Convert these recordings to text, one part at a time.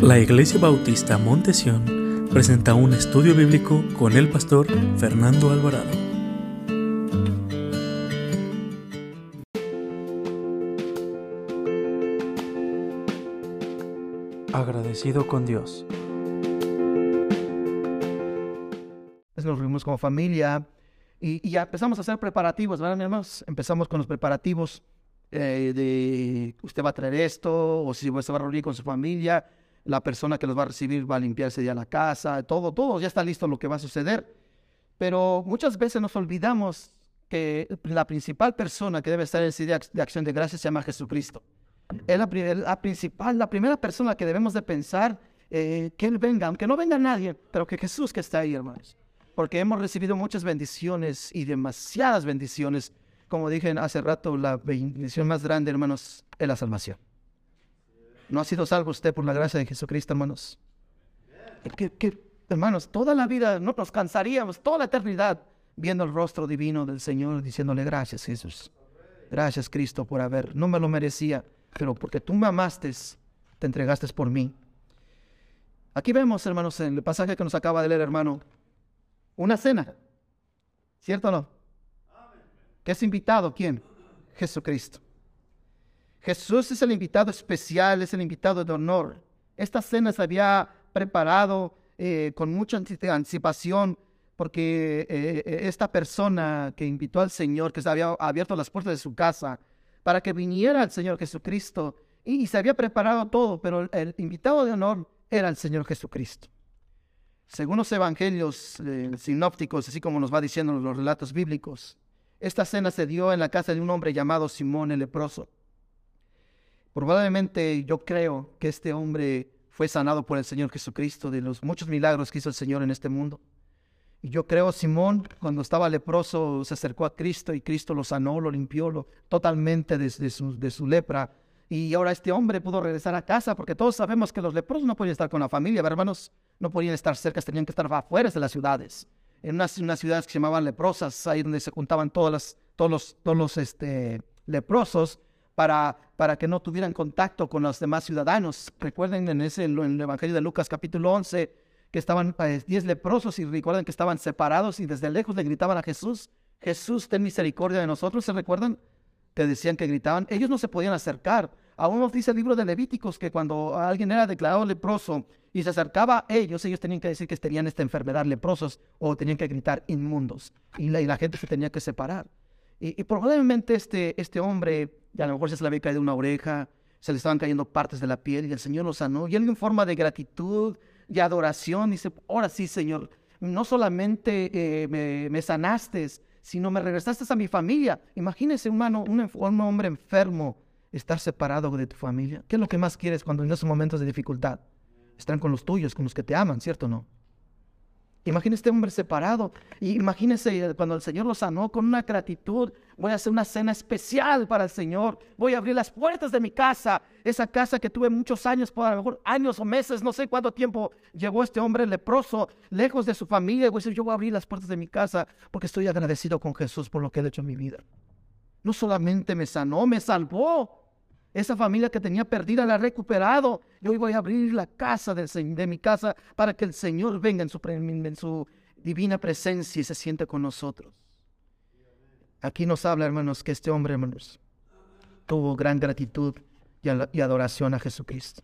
La Iglesia Bautista Montesión presenta un estudio bíblico con el pastor Fernando Alvarado. Agradecido con Dios. Nos reunimos como familia y, y ya empezamos a hacer preparativos, ¿verdad, mi hermanos? Empezamos con los preparativos eh, de usted va a traer esto, o si usted va a reunir con su familia, la persona que los va a recibir va a limpiarse ya la casa, todo, todo, ya está listo lo que va a suceder. Pero muchas veces nos olvidamos que la principal persona que debe estar en ese día de acción de gracias se llama Jesucristo. Es la, la principal, la primera persona que debemos de pensar eh, que Él venga, aunque no venga nadie, pero que Jesús que está ahí, hermanos. Porque hemos recibido muchas bendiciones y demasiadas bendiciones. Como dije hace rato, la bendición más grande, hermanos, es la salvación. ¿No ha sido salvo usted por la gracia de Jesucristo, hermanos? ¿Qué, hermanos, toda la vida no nos cansaríamos, toda la eternidad, viendo el rostro divino del Señor, diciéndole gracias, Jesús. Gracias, Cristo, por haber, no me lo merecía, pero porque tú me amaste, te entregaste por mí. Aquí vemos, hermanos, en el pasaje que nos acaba de leer, hermano, una cena. ¿Cierto o no? ¿Qué es invitado? ¿Quién? Jesucristo. Jesús es el invitado especial, es el invitado de honor. Esta cena se había preparado eh, con mucha anticipación porque eh, eh, esta persona que invitó al Señor, que se había abierto las puertas de su casa para que viniera el Señor Jesucristo, y, se había preparado todo, pero el, invitado de honor era el Señor Jesucristo. Según los evangelios sinópticos, así como nos va diciendo los relatos bíblicos, esta cena se dio en la casa de un hombre llamado Simón el leproso. Probablemente yo creo que este hombre fue sanado por el Señor Jesucristo de los muchos milagros que hizo el Señor en este mundo. Y yo creo Simón, cuando estaba leproso, se acercó a Cristo y Cristo lo sanó, lo limpió totalmente de, su, de su lepra. Y ahora este hombre pudo regresar a casa, porque todos sabemos que los leprosos no podían estar con la familia, hermanos, no podían estar cerca, tenían que estar afuera de las ciudades. En unas, unas ciudades que se llamaban leprosas, ahí donde se juntaban todas las, todos los, todos los este, leprosos, para, para que no tuvieran contacto con los demás ciudadanos. Recuerden en, ese, en el Evangelio de Lucas capítulo 11 que estaban eh, diez leprosos y recuerden que estaban separados y desde lejos le gritaban a Jesús, Jesús, ten misericordia de nosotros. ¿Se recuerdan? Que decían que gritaban. Ellos no se podían acercar. Aún nos dice el libro de Levíticos que cuando alguien era declarado leproso y se acercaba a ellos, ellos tenían que decir que tenían esta enfermedad leprosos o tenían que gritar inmundos. Y la gente se tenía que separar. Y, probablemente este, este hombre, a lo mejor se le había caído una oreja, se le estaban cayendo partes de la piel y el Señor lo sanó. Y él en forma de gratitud y adoración dice, ahora sí, Señor, no solamente eh, me, me, sanaste, sino me regresaste a mi familia. Imagínese, humano, un, un hombre enfermo, estar separado de tu familia. ¿Qué es lo que más quieres cuando en esos momentos de dificultad? Están con los tuyos, con los que te aman, ¿cierto o no? Imagínese este hombre separado. Y imagínese cuando el Señor lo sanó con una gratitud. Voy a hacer una cena especial para el Señor. Voy a abrir las puertas de mi casa. Esa casa que tuve muchos años, por a lo mejor años o meses, no sé cuánto tiempo llegó este hombre leproso, lejos de su familia. Voy a decir, yo voy a abrir las puertas de mi casa porque estoy agradecido con Jesús por lo que ha hecho en mi vida. No solamente me sanó, me salvó. Esa familia que tenía perdida la ha recuperado. Yo hoy voy a abrir la casa de, de mi casa para que el Señor venga en su, divina presencia y se siente con nosotros. Aquí nos habla, hermanos, que este hombre, hermanos, tuvo gran gratitud y, adoración a Jesucristo.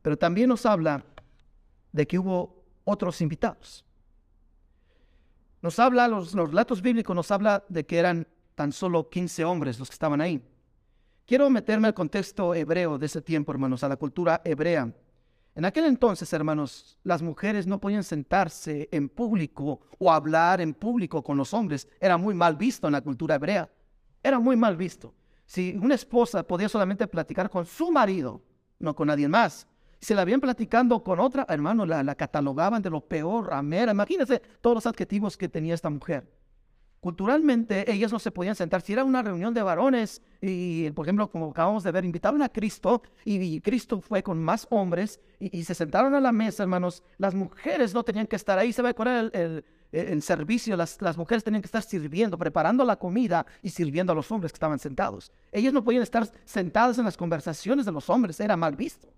Pero también nos habla de que hubo otros invitados. Nos habla, los, los relatos bíblicos nos habla de que eran tan solo 15 hombres los que estaban ahí. Quiero meterme al contexto hebreo de ese tiempo, hermanos, a la cultura hebrea. En aquel entonces, hermanos, las mujeres no podían sentarse en público o hablar en público con los hombres. Era muy mal visto en la cultura hebrea. Era muy mal visto. Si una esposa podía solamente platicar con su marido, no con nadie más. Si la habían platicando con otra, hermano, la, catalogaban de lo peor, amera. Imagínense todos los adjetivos que tenía esta mujer. Culturalmente ellas no se podían sentar. Si era una reunión de varones y, por ejemplo, como acabamos de ver, invitaron a Cristo y, Cristo fue con más hombres y, se sentaron a la mesa, hermanos. Las mujeres no tenían que estar ahí. Se a cuál el, el, servicio. Las, las mujeres tenían que estar sirviendo, preparando la comida y sirviendo a los hombres que estaban sentados. Ellas no podían estar sentadas en las conversaciones de los hombres. Era mal visto.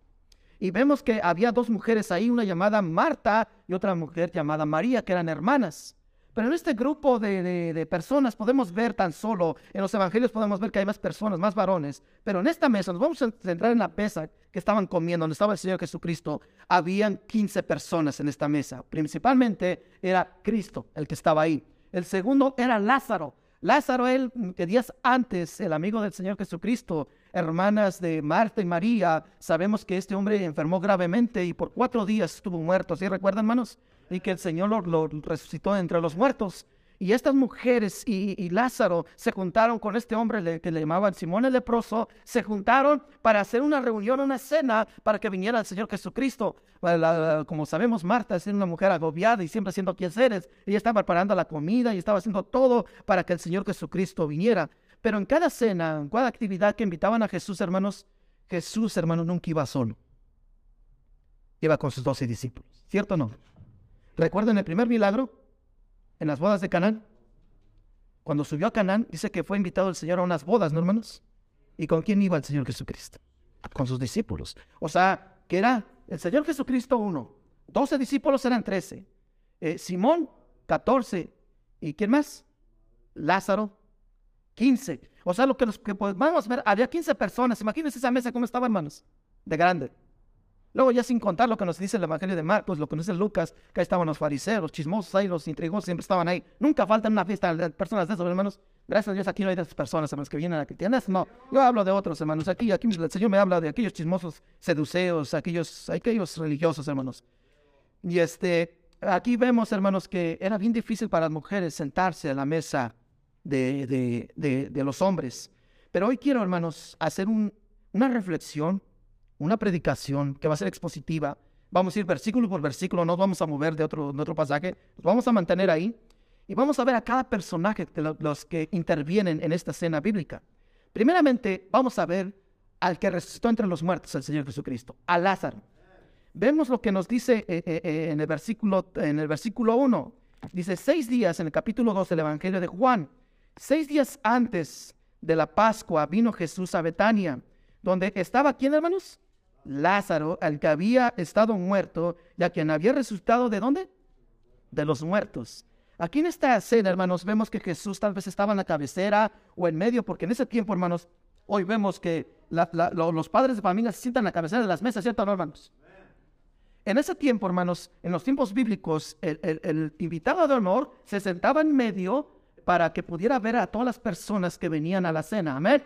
Y vemos que había dos mujeres ahí, una llamada Marta y otra mujer llamada María, que eran hermanas. Pero en este grupo de, personas podemos ver tan solo, en los evangelios podemos ver que hay más personas, más varones. Pero en esta mesa, nos vamos a centrar en la mesa que estaban comiendo, donde estaba el Señor Jesucristo. Habían 15 personas en esta mesa. Principalmente era Cristo el que estaba ahí. El segundo era Lázaro. Lázaro, él, que días antes, el amigo del Señor Jesucristo, hermanas de Marta y María, sabemos que este hombre enfermó gravemente y por cuatro días estuvo muerto. ¿Sí recuerdan, hermanos? Y que el Señor lo, resucitó entre los muertos. Y estas mujeres y, Lázaro se juntaron con este hombre que le llamaban Simón el leproso, se juntaron para hacer una reunión, una cena, para que viniera el Señor Jesucristo. como sabemos, Marta es una mujer agobiada y siempre haciendo quehaceres. Ella estaba preparando la comida y estaba haciendo todo para que el Señor Jesucristo viniera. Pero en cada cena, en cada actividad que invitaban a Jesús, hermanos, Jesús, hermanos, nunca iba solo. Iba con sus doce discípulos. ¿Cierto o no? ¿Recuerdan el primer milagro? En las bodas de Canaán. Cuando subió a Canaán, dice que fue invitado el Señor a unas bodas, ¿no, hermanos? ¿Y con quién iba el Señor Jesucristo? Con sus discípulos. O sea, que era el Señor Jesucristo uno. Doce discípulos eran trece. Eh, Simón, catorce. ¿Y quién más? Lázaro, quince. O sea, lo que, los, que vamos a ver, había quince personas. Imagínense esa mesa cómo estaba, hermanos. De grande. Luego ya sin contar lo que nos dice el Evangelio de Marcos, lo que nos dice Lucas, que ahí estaban los fariseos, los chismosos ahí, los intrigosos, siempre estaban ahí. Nunca faltan una fiesta de personas de esos, hermanos. Gracias a Dios aquí no hay de esas personas, hermanos, que vienen a cristianas. No, yo hablo de otros, hermanos. Aquí, aquí el Señor me habla de aquellos chismosos seduceos, aquellos, aquellos religiosos, hermanos. Y este, aquí vemos, hermanos, que era bien difícil para las mujeres sentarse a la mesa de, de, de, de los hombres. Pero hoy quiero, hermanos, hacer un, una reflexión una predicación que va a ser expositiva. Vamos a ir versículo por versículo, no nos vamos a mover de otro, de otro pasaje, nos vamos a mantener ahí y vamos a ver a cada personaje de los que intervienen en esta escena bíblica. Primeramente, vamos a ver al que resucitó entre los muertos, el Señor Jesucristo, a Lázaro. Vemos lo que nos dice eh, eh, eh, en, el versículo, en el versículo 1. Dice, seis días en el capítulo 2 del Evangelio de Juan, seis días antes de la Pascua vino Jesús a Betania, donde estaba, ¿quién hermanos? Lázaro, al que había estado muerto y a quien había resucitado de dónde? De los muertos. Aquí en esta escena, hermanos, vemos que Jesús tal vez estaba en la cabecera o en medio, porque en ese tiempo, hermanos, hoy vemos que los padres de familia se sientan en la cabecera de las mesas, ¿cierto, hermanos? En ese tiempo, hermanos, en los tiempos bíblicos, el, el invitado de honor se sentaba en medio para que pudiera ver a todas las personas que venían a la cena. Amén.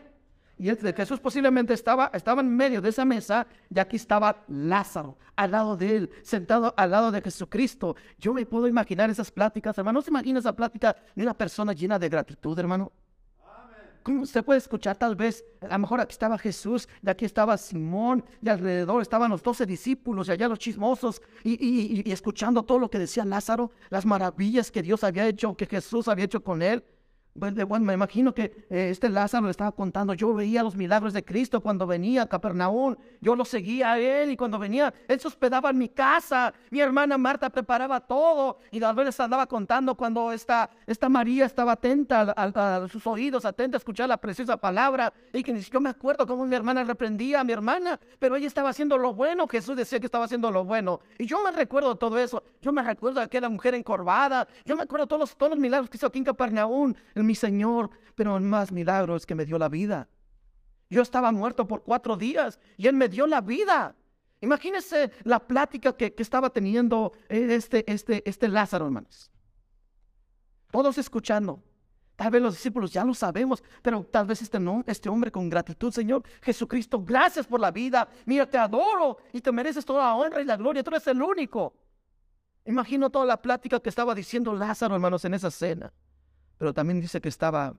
Y el de Jesús posiblemente estaba, estaba en medio de esa mesa y aquí estaba Lázaro al lado de él, sentado al lado de Jesucristo. Yo me puedo imaginar esas pláticas, hermano. ¿No se imagina esa plática de una persona llena de gratitud, hermano? ¿Cómo usted puede escuchar tal vez? A lo mejor aquí estaba Jesús, y aquí estaba Simón, y alrededor estaban los doce discípulos, y allá los chismosos, y, y escuchando todo lo que decía Lázaro, las maravillas que Dios había hecho, que Jesús había hecho con él. Bueno, me imagino que eh, este Lázaro le estaba contando, yo veía los milagros de Cristo cuando venía a Capernaum, yo lo seguía a él y cuando venía, él se hospedaba en mi casa, mi hermana Marta preparaba todo y tal vez les andaba contando cuando esta, esta María estaba atenta a, sus oídos, atenta a escuchar la preciosa palabra y que yo me acuerdo cómo mi hermana reprendía a mi hermana, pero ella estaba haciendo lo bueno, Jesús decía que estaba haciendo lo bueno. Y yo me recuerdo todo eso, yo me recuerdo aquella mujer encorvada, yo me acuerdo todos los, todos los milagros que hizo aquí en Capernaum, mi Señor, pero en más milagros que me dio la vida. Yo estaba muerto por cuatro días y Él me dio la vida. Imagínense la plática que, estaba teniendo este, este, este Lázaro, hermanos. Todos escuchando. Tal vez los discípulos ya lo sabemos, pero tal vez este no, este hombre con gratitud, Señor Jesucristo, gracias por la vida. Mira, te adoro y te mereces toda la honra y la gloria. Tú eres el único. Imagino toda la plática que estaba diciendo Lázaro, hermanos, en esa cena. Pero también dice que estaba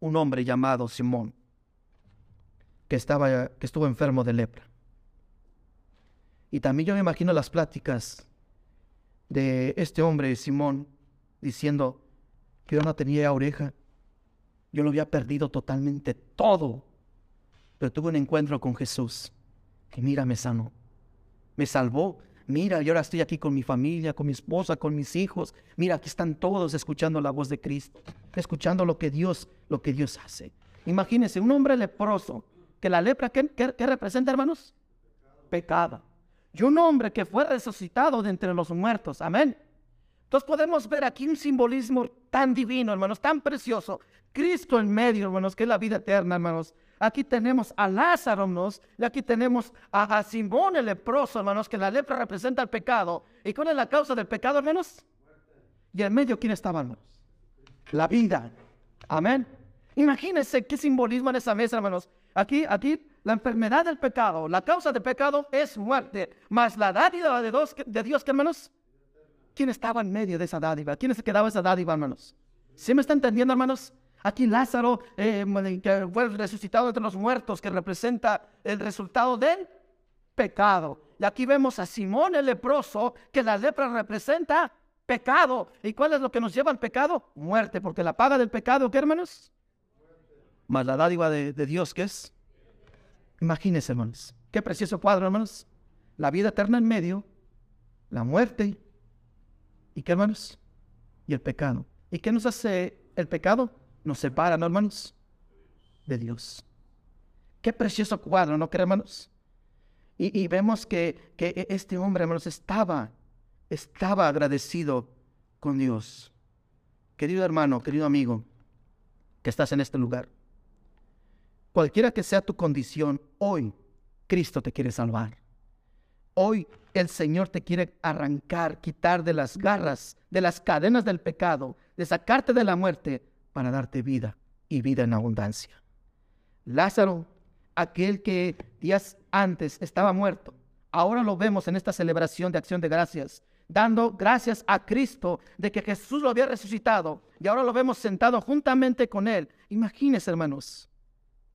un hombre llamado Simón, que, estaba, que estuvo enfermo de lepra. Y también yo me imagino las pláticas de este hombre, Simón, diciendo que yo no tenía oreja, yo lo había perdido totalmente todo, pero tuve un encuentro con Jesús, que mira, me sanó, me salvó Mira, yo ahora estoy aquí con mi familia, con mi esposa, con mis hijos. Mira, aquí están todos escuchando la voz de Cristo, escuchando lo que Dios, lo que Dios hace. Imagínense, un hombre leproso, que la lepra, ¿qué, representa, hermanos? pecado. Y un hombre que fue resucitado de entre los muertos. Amén. Entonces podemos ver aquí un simbolismo tan divino, hermanos, tan precioso. Cristo en medio, hermanos, que es la vida eterna, hermanos. Aquí tenemos a Lázaro, hermanos, y aquí tenemos a, Simón el leproso, hermanos, que la lepra representa el pecado. ¿Y cuál es la causa del pecado, hermanos? Y en medio, ¿quién estaba, hermanos? La vida. Amén. Imagínense qué simbolismo en esa mesa, hermanos. Aquí, aquí, la enfermedad del pecado, la causa del pecado es muerte, más la dádiva de Dios, de Dios, ¿qué, hermanos? ¿Quién estaba en medio de esa dádiva? ¿Quién se quedaba esa dádiva, hermanos? ¿Sí me está entendiendo, hermanos? Aquí Lázaro, eh, que fue resucitado entre los muertos, que representa el resultado del pecado. Y aquí vemos a Simón el leproso, que la lepra representa pecado. ¿Y cuál es lo que nos lleva al pecado? Muerte, porque la paga del pecado, ¿qué hermanos? Más la dádiva de, de Dios, ¿qué es? Imagínense, hermanos. Qué precioso cuadro, hermanos. La vida eterna en medio, la muerte, ¿y qué, hermanos? Y el pecado. ¿Y qué nos hace el pecado? Nos separan, hermanos? De Dios. Qué precioso cuadro, ¿no hermanos? Y, vemos que, que, este hombre, hermanos, estaba, estaba agradecido con Dios. Querido hermano, querido amigo, que estás en este lugar, cualquiera que sea tu condición, hoy Cristo te quiere salvar. Hoy el Señor te quiere arrancar, quitar de las garras, de las cadenas del pecado, de sacarte de la muerte para darte vida y vida en abundancia. Lázaro, aquel que días antes estaba muerto, ahora lo vemos en esta celebración de acción de gracias, dando gracias a Cristo de que Jesús lo había resucitado y ahora lo vemos sentado juntamente con él. Imagínense, hermanos,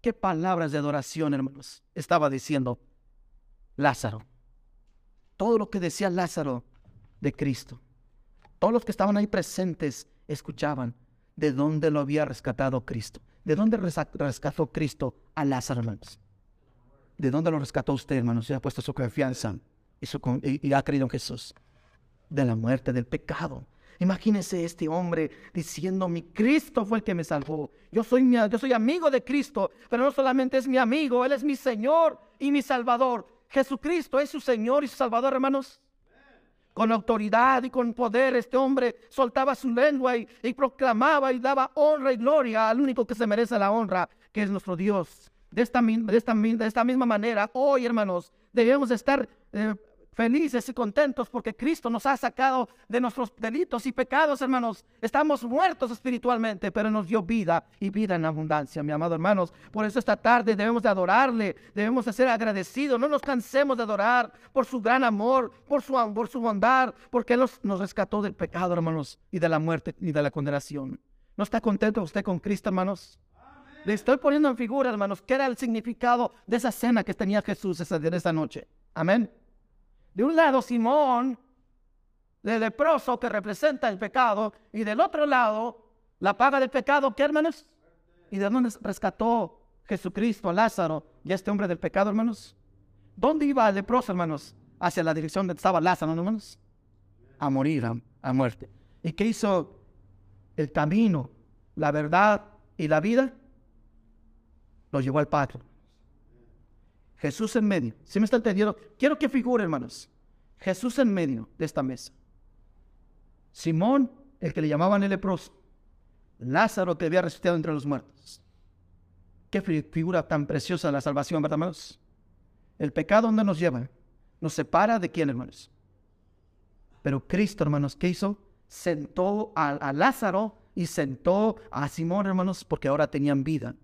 qué palabras de adoración, hermanos, estaba diciendo Lázaro. Todo lo que decía Lázaro de Cristo. Todos los que estaban ahí presentes escuchaban de dónde lo había rescatado Cristo. ¿De dónde rescató Cristo a Lázaro? ¿De dónde lo rescató usted, hermanos? Se ha puesto su confianza y, y ha creído en Jesús. De la muerte, del pecado. Imagínese este hombre diciendo, mi Cristo fue el que me salvó. Yo soy, mi, yo soy amigo de Cristo, pero no solamente es mi amigo, Él es mi Señor y mi Salvador. Jesucristo es su Señor y su Salvador, hermanos con autoridad y con poder, este hombre soltaba su lengua y, proclamaba y daba honra y gloria al único que se merece la honra, que es nuestro Dios. De esta, misma manera, hoy, hermanos, debemos estar eh, felices y contentos porque Cristo nos ha sacado de nuestros delitos y pecados, hermanos. Estamos muertos espiritualmente, pero nos dio vida y vida en abundancia, mi amado hermanos. Por eso esta tarde debemos de adorarle, debemos de ser agradecidos. No nos cansemos de adorar por su gran amor, por su, por su bondad, porque Él nos, rescató del pecado, hermanos, y de la muerte y de la condenación. ¿No está contento usted con Cristo, hermanos? Le estoy poniendo en figura, hermanos, qué era el significado de esa cena que tenía Jesús esa, esa noche. Amén. De un lado, Simón, el leproso que representa el pecado, y del otro lado, la paga del pecado, ¿qué hermanos? ¿Y de dónde rescató Jesucristo a Lázaro y a este hombre del pecado, hermanos? ¿Dónde iba el leproso, hermanos? Hacia la dirección donde estaba Lázaro, hermanos. A morir, a, muerte. ¿Y qué hizo el camino, la verdad y la vida? Lo llevó al Padre. Jesús en medio. ¿Sí me está entendiendo? Quiero que figure, hermanos. Jesús en medio de esta mesa. Simón, el que le llamaban el leproso. Lázaro que había resucitado entre los muertos. Qué figura tan preciosa la salvación, ¿verdad, hermanos? El pecado, ¿dónde nos lleva? Nos separa de quién, hermanos. Pero Cristo, hermanos, ¿qué hizo? Sentó a Lázaro y sentó a Simón, hermanos, porque ahora tenían vida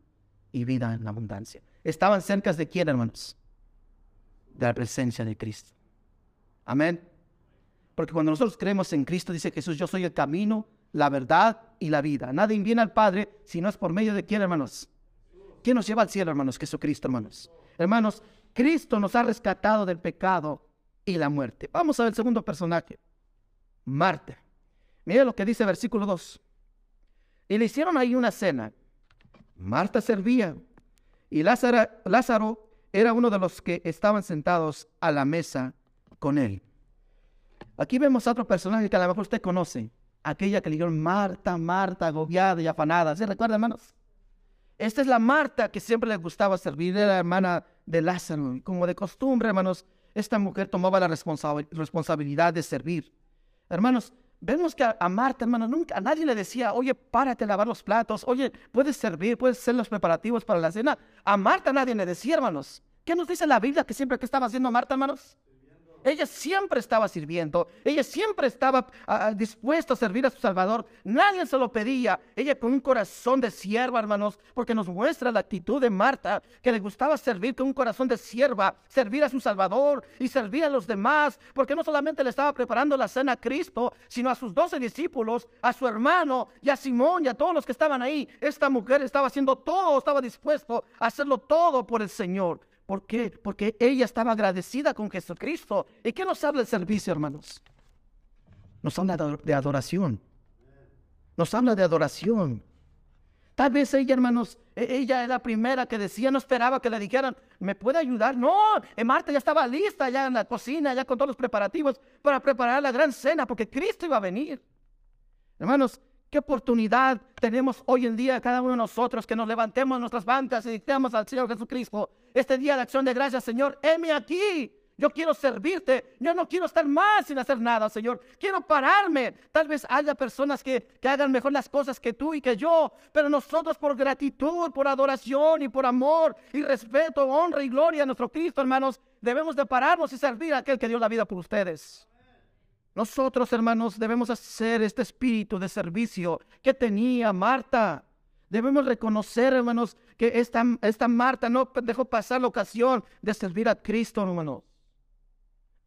y vida en abundancia estaban cerca de quién, hermanos? De la presencia de Cristo. Amén. Porque cuando nosotros creemos en Cristo, dice Jesús, yo soy el camino, la verdad y la vida. Nadie viene al Padre si no es por medio de quién, hermanos. ¿Quién nos lleva al cielo, hermanos? Jesucristo, hermanos. Hermanos, Cristo nos ha rescatado del pecado y la muerte. Vamos a ver el segundo personaje. Marta. Mira lo que dice versículo 2. Y le hicieron ahí una cena. Marta servía y Lázaro, era uno de los que estaban sentados a la mesa con él. Aquí vemos a otro personaje que a lo mejor usted conoce, aquella que le dijeron Marta, Marta, agobiada y afanada. ¿Se recuerda, hermanos? Esta es la Marta que siempre le gustaba servir, era la hermana de Lázaro. Como de costumbre, hermanos, esta mujer tomaba la responsabilidad de servir. Hermanos, vemos que a, Marta, hermanos, nunca a nadie le decía, oye, párate a lavar los platos, oye, puedes servir, puedes hacer los preparativos para la cena. A Marta nadie le decía, hermanos. ¿Qué nos dice la Biblia que siempre que estaba haciendo Marta, hermanos? Ella siempre estaba sirviendo. Ella siempre estaba ah, ah, dispuesta a servir a su Salvador. Nadie se lo pedía. Ella con un corazón de sierva, hermanos, porque nos muestra la actitud de Marta, que le gustaba servir con un corazón de sierva, servir a su Salvador y servir a los demás, porque no solamente le estaba preparando la cena a Cristo, sino a sus doce discípulos, a su hermano y a Simón y a todos los que estaban ahí. Esta mujer estaba haciendo todo, estaba dispuesto a hacerlo todo por el Señor. ¿Por qué? Porque ella estaba agradecida con Jesucristo. ¿Y qué nos habla el servicio, hermanos? Nos habla de adoración. Nos habla de adoración. Tal vez ella, hermanos, e-, ella es la primera que decía, no esperaba que le dijeran, ¿me puede ayudar? No, eh, Marta ya estaba lista, ya en la cocina, ya con todos los preparativos para preparar la gran cena, porque Cristo iba a venir. Hermanos, ¿Qué oportunidad tenemos hoy en día cada uno de nosotros que nos levantemos nuestras bancas y dictemos al Señor Jesucristo este día de acción de gracias, Señor, heme aquí. Yo quiero servirte. Yo no quiero estar más sin hacer nada, Señor. Quiero pararme. Tal vez haya personas que, que, hagan mejor las cosas que tú y que yo. Pero nosotros por gratitud, por adoración y por amor y respeto, honra y gloria a nuestro Cristo, hermanos, debemos de pararnos y servir a aquel que dio la vida por ustedes. Nosotros, hermanos, debemos hacer este espíritu de servicio que tenía Marta. Debemos reconocer, hermanos, que esta, esta Marta no dejó pasar la ocasión de servir a Cristo, hermanos.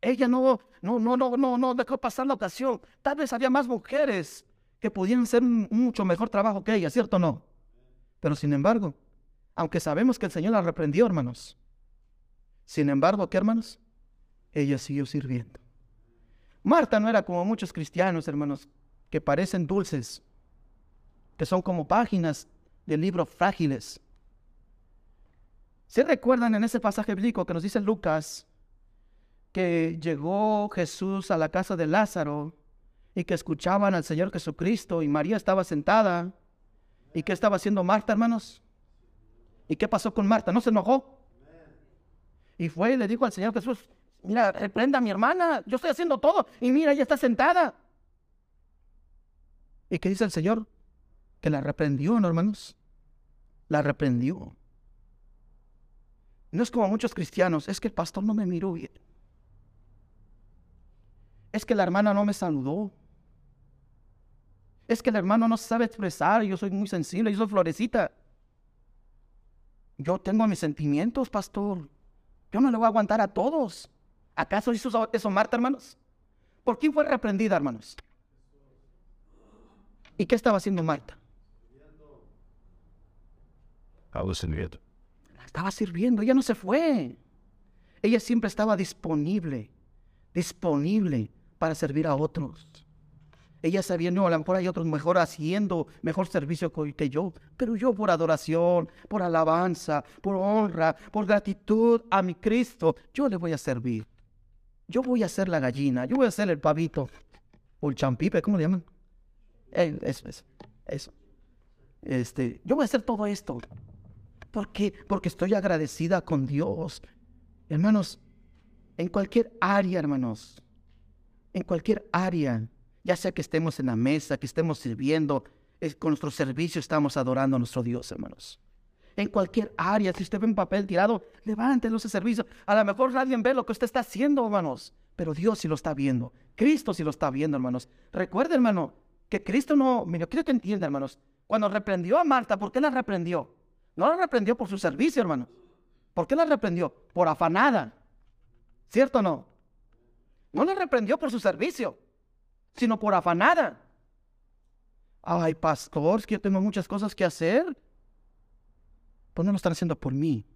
Ella no, no, no, no, no, dejó pasar la ocasión. Tal vez había más mujeres que podían hacer mucho mejor trabajo que ella, ¿cierto o no? Pero sin embargo, aunque sabemos que el Señor la reprendió, hermanos, sin embargo, ¿qué hermanos? Ella siguió sirviendo. Marta no era como muchos cristianos, hermanos, que parecen dulces, que son como páginas de libros frágiles. ¿Se recuerdan en ese pasaje bíblico que nos dice Lucas que llegó Jesús a la casa de Lázaro y que escuchaban al Señor Jesucristo y María estaba sentada? ¿Y qué estaba haciendo Marta, hermanos? ¿Y qué pasó con Marta? ¿No se enojó? Y fue y le dijo al Señor Jesús, Mira, reprenda a mi hermana, yo estoy haciendo todo y mira, ella está sentada. ¿Y qué dice el Señor? Que la reprendió, ¿no, hermanos? La reprendió. No es como muchos cristianos, es que el pastor no me miró bien. Es que la hermana no me saludó. Es que el hermano no sabe expresar, yo soy muy sensible, yo soy florecita. Yo tengo mis sentimientos, pastor. Yo no le voy a aguantar a todos. ¿Acaso hizo eso Marta, hermanos? ¿Por quién fue reprendida, hermanos? ¿Y qué estaba haciendo Marta? Estaba sirviendo. Estaba sirviendo, ella no se fue. Ella siempre estaba disponible, disponible para servir a otros. Ella sabía, no, a lo mejor hay otros mejor haciendo mejor servicio que yo, pero yo por adoración, por alabanza, por honra, por gratitud a mi Cristo, yo le voy a servir yo voy a ser la gallina, yo voy a ser el pavito, o el champipe, ¿cómo le llaman? Eh, eso, eso, eso. Este, yo voy a hacer todo esto. ¿Por qué? Porque estoy agradecida con Dios. Hermanos, en cualquier área, hermanos, en cualquier área, ya sea que estemos en la mesa, que estemos sirviendo, con nuestro servicio estamos adorando a nuestro Dios, hermanos en cualquier área. Si usted ve un papel tirado, levántelo ese servicio. A lo mejor nadie ve lo que usted está haciendo, hermanos, pero Dios sí lo está viendo. Cristo sí lo está viendo, hermanos. Recuerde, hermano, que Cristo no, mira, quiero que entienda, hermanos. Cuando reprendió a Marta, ¿por qué la reprendió? No la reprendió por su servicio, hermanos. ¿Por qué la reprendió? Por afanada. ¿Cierto o no? No la reprendió por su servicio, sino por afanada. Ay, pastor, que yo tengo muchas cosas que hacer. Pues no lo están haciendo por mí.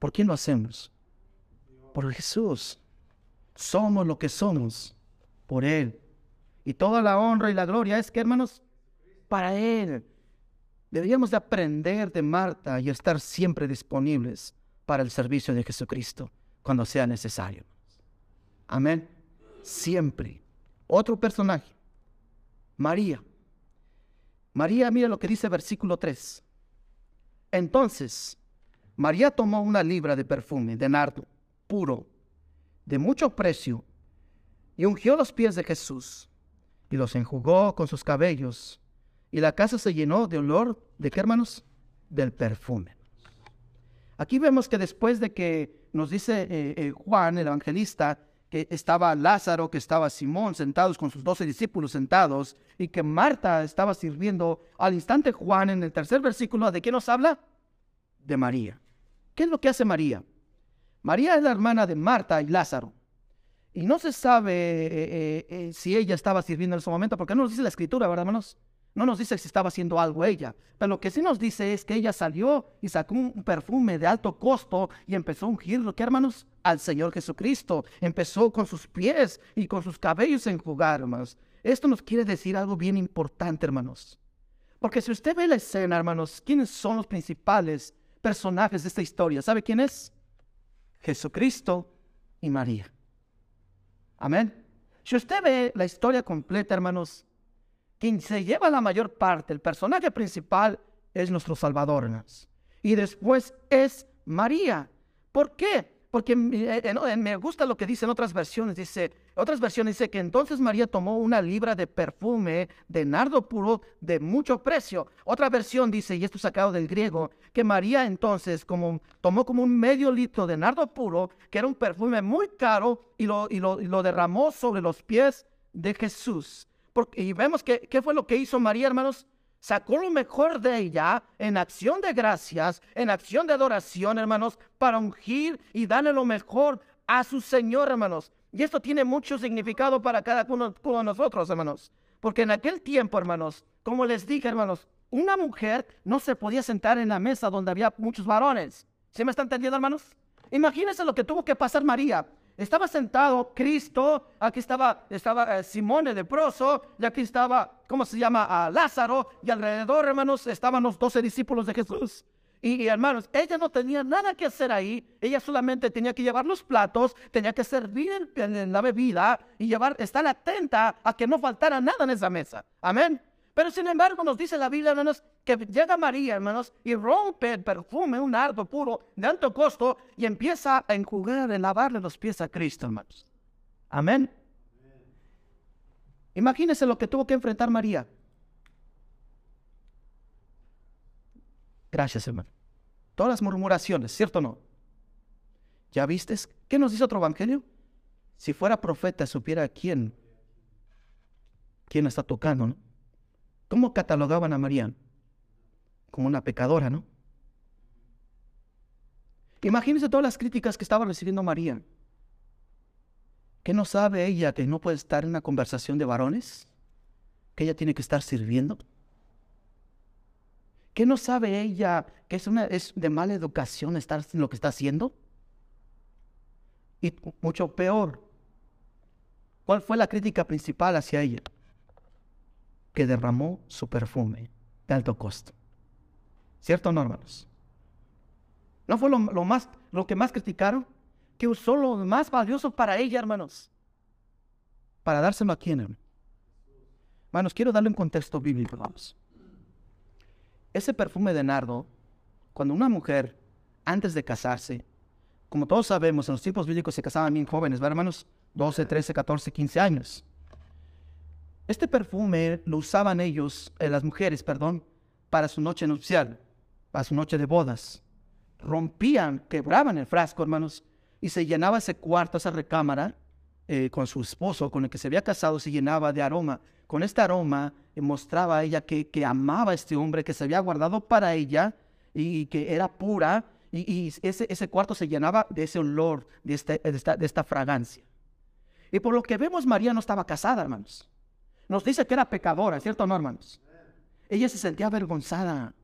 ¿Por quién lo hacemos? Por Jesús. Somos lo que somos por Él. Y toda la honra y la gloria es que, hermanos, para Él. Deberíamos de aprender de Marta y estar siempre disponibles para el servicio de Jesucristo cuando sea necesario. Amén. Siempre. Otro personaje. María. María, mira lo que dice versículo 3. Entonces, María tomó una libra de perfume de nardo puro, de mucho precio, y ungió los pies de Jesús, y los enjugó con sus cabellos, y la casa se llenó de olor, ¿de qué hermanos? Del perfume. Aquí vemos que después de que nos dice eh, eh, Juan, el evangelista, que estaba Lázaro, que estaba Simón sentados con sus doce discípulos sentados, y que Marta estaba sirviendo, al instante Juan en el tercer versículo, ¿de qué nos habla? De María. ¿Qué es lo que hace María? María es la hermana de Marta y Lázaro. Y no se sabe eh, si ella estaba sirviendo en ese momento, porque no nos dice la escritura, ¿verdad, hermanos? No nos dice si estaba haciendo algo ella, pero lo que sí nos dice es que ella salió y sacó un perfume de alto costo y empezó a ungirlo, ¿qué hermanos? Al Señor Jesucristo. Empezó con sus pies y con sus cabellos a enjugar, hermanos. Esto nos quiere decir algo bien importante, hermanos. Porque si usted ve la escena, hermanos, ¿quiénes son los principales personajes de esta historia? ¿Sabe quién es? Jesucristo y María. Amén. Si usted ve la historia completa, hermanos, quien se lleva la mayor parte, el personaje principal es nuestro Salvador. Y después es María. ¿Por qué? Porque me gusta lo que dicen otras versiones. Dice, otras versiones dice que entonces María tomó una libra de perfume de nardo puro de mucho precio. Otra versión dice, y esto sacado del griego, que María entonces como, tomó como un medio litro de nardo puro, que era un perfume muy caro, y lo, y lo, y lo derramó sobre los pies de Jesús y vemos que, ¿qué fue lo que hizo María, hermanos? Sacó lo mejor de ella en acción de gracias, en acción de adoración, hermanos, para ungir y darle lo mejor a su Señor, hermanos. Y esto tiene mucho significado para cada uno, de nosotros, hermanos. Porque en aquel tiempo, hermanos, como les dije, hermanos, una mujer no se podía sentar en la mesa donde había muchos varones. ¿Sí me están entendiendo, hermanos? Imagínense lo que tuvo que pasar María. Estaba sentado Cristo, aquí estaba, estaba eh, Simón el leproso, y aquí estaba, ¿cómo se llama? Lázaro, y alrededor, hermanos, estaban los doce discípulos de Jesús. Y, hermanos, ella no tenía nada que hacer ahí, ella solamente tenía que llevar los platos, tenía que servir la bebida y llevar, estar atenta a que no faltara nada en esa mesa. Amén. Pero sin embargo nos dice la Biblia, hermanos, que llega María, hermanos, y rompe el perfume, un ardo puro de alto costo, y empieza a enjugar, a lavarle los pies a Cristo, hermanos. Amén. Imagínense lo que tuvo que enfrentar María. Gracias, hermano. Todas las murmuraciones, ¿cierto o no? ¿Ya viste? ¿Qué nos dice otro evangelio? Si fuera profeta, supiera quién, quién está tocando, ¿no? ¿Cómo catalogaban a María? Como una pecadora, ¿no? Imagínense todas las críticas que estaba recibiendo María. ¿Qué no sabe ella que no puede estar en una conversación de varones? ¿Que ella tiene que estar sirviendo? ¿Qué no sabe ella que es, una, es de mala educación estar en lo que está haciendo? Y mucho peor, ¿cuál fue la crítica principal hacia ella? Que derramó su perfume de alto costo. ¿Cierto o no, hermanos? ¿No fue lo, más, lo que más criticaron? Que usó lo más valioso para ella, hermanos. Para dárselo a quién, hermanos. quiero darle un contexto bíblico, vamos. Ese perfume de nardo, cuando una mujer, antes de casarse, como todos sabemos, en los tiempos bíblicos se casaban bien jóvenes, ¿verdad, hermanos? 12, 13, 14, 15 años. Este perfume lo usaban ellos, eh, las mujeres, perdón, para su noche nupcial, para su noche de bodas. Rompían, quebraban el frasco, hermanos, y se llenaba ese cuarto, esa recámara, eh, con su esposo, con el que se había casado, se llenaba de aroma. Con este aroma eh, mostraba a ella que, amaba a este hombre, que se había guardado para ella y, que era pura, y, ese, cuarto se llenaba de ese olor, este, de, esta, de esta fragancia. Y por lo que vemos, María no estaba casada, hermanos. Nos dice que era pecadora, ¿cierto no, hermanos? Ella se sentía avergonzada.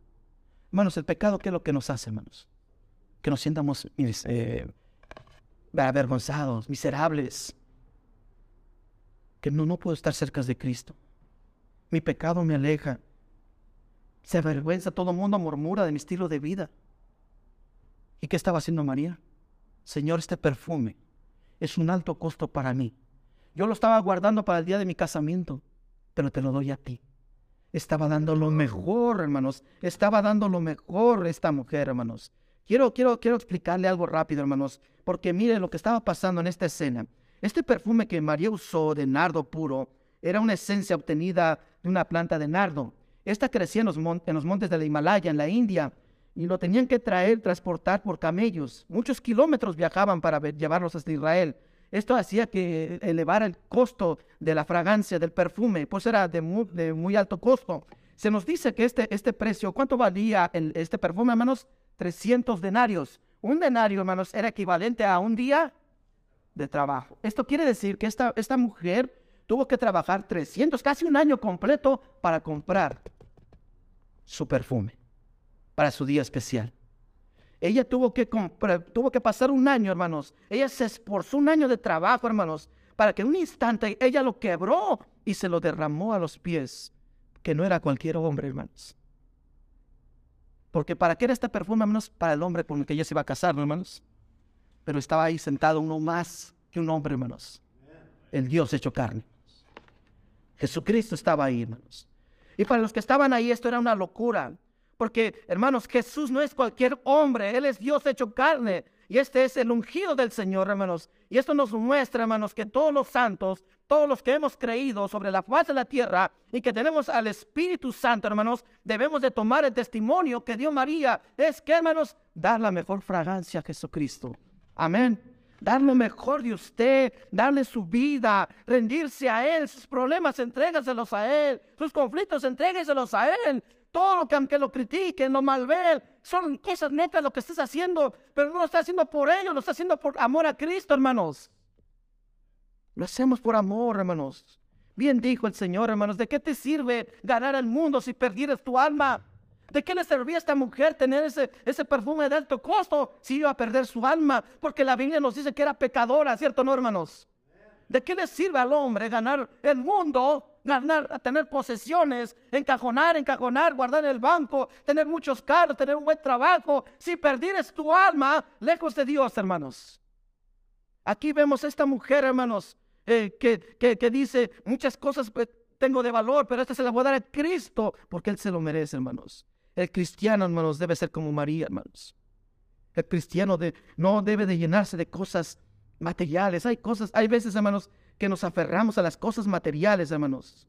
Hermanos, el pecado, ¿qué es lo que nos hace, hermanos? Que nos sientamos eh, avergonzados, miserables. Que no, no puedo estar cerca de Cristo. Mi pecado me aleja. Se avergüenza, todo el mundo murmura de mi estilo de vida. ¿Y qué estaba haciendo María? Señor, este perfume es un alto costo para mí. Yo lo estaba guardando para el día de mi casamiento pero te lo doy a ti. Estaba dando lo mejor, hermanos. Estaba dando lo mejor esta mujer, hermanos. quiero, quiero, quiero explicarle algo rápido, hermanos, porque mire lo que estaba pasando en esta escena. Este perfume que María usó de nardo puro era una esencia obtenida de una planta de nardo. Esta crecía en los, en los montes de la Himalaya, en la India, y lo tenían que traer, transportar por camellos. Muchos kilómetros viajaban para llevarlos hasta Israel. Esto hacía que elevara el costo de la fragancia del perfume, pues era de muy, alto costo. Se nos dice que este, este precio, ¿cuánto valía este perfume, hermanos? 300 denarios. Un denario, hermanos, era equivalente a un día de trabajo. Esto quiere decir que esta, esta mujer tuvo que trabajar 300, casi un año completo para comprar su perfume para su día especial. Ella tuvo que, tuvo que pasar un año, hermanos. Ella se esforzó un año de trabajo, hermanos, para que en un instante ella lo quebró y se lo derramó a los pies, que no era cualquier hombre, hermanos. Porque ¿para qué era este perfume, hermanos? Para el hombre con el que ella se iba a casar, hermanos. Pero estaba ahí sentado uno más que un hombre, hermanos. El Dios hecho carne. Jesucristo estaba ahí, hermanos. Y para los que estaban ahí esto era una locura. Porque, hermanos, Jesús no es cualquier hombre, Él es Dios hecho carne. Y este es el ungido del Señor, hermanos. Y esto nos muestra, hermanos, que todos los santos, todos los que hemos creído sobre la faz de la tierra y que tenemos al Espíritu Santo, hermanos, debemos de tomar el testimonio que dio María. Es que, hermanos, dar la mejor fragancia a Jesucristo. Amén. Dar lo mejor de usted, darle su vida, rendirse a Él, sus problemas, entrégaselos a Él, sus conflictos, entrégueselos a Él. Todo lo que aunque lo critiquen, lo malven, son cosas netas lo que estés haciendo, pero no lo estás haciendo por ellos, lo estás haciendo por amor a Cristo, hermanos. Lo hacemos por amor, hermanos. Bien dijo el Señor, hermanos, ¿de qué te sirve ganar el mundo si perdieras tu alma? ¿De qué le servía a esta mujer tener ese, ese perfume de alto costo si iba a perder su alma? Porque la Biblia nos dice que era pecadora, ¿cierto, no, hermanos? ¿De qué le sirve al hombre ganar el mundo ganar, tener posesiones, encajonar, encajonar, guardar en el banco, tener muchos carros, tener un buen trabajo. Si perdieres tu alma lejos de Dios, hermanos. Aquí vemos a esta mujer, hermanos, eh, que, que, dice muchas cosas pues, tengo de valor, pero esta se la voy a dar a Cristo porque Él se lo merece, hermanos. El cristiano, hermanos, debe ser como María, hermanos. El cristiano de, no debe de llenarse de cosas materiales. Hay cosas, hay veces, hermanos, que nos aferramos a las cosas materiales, hermanos.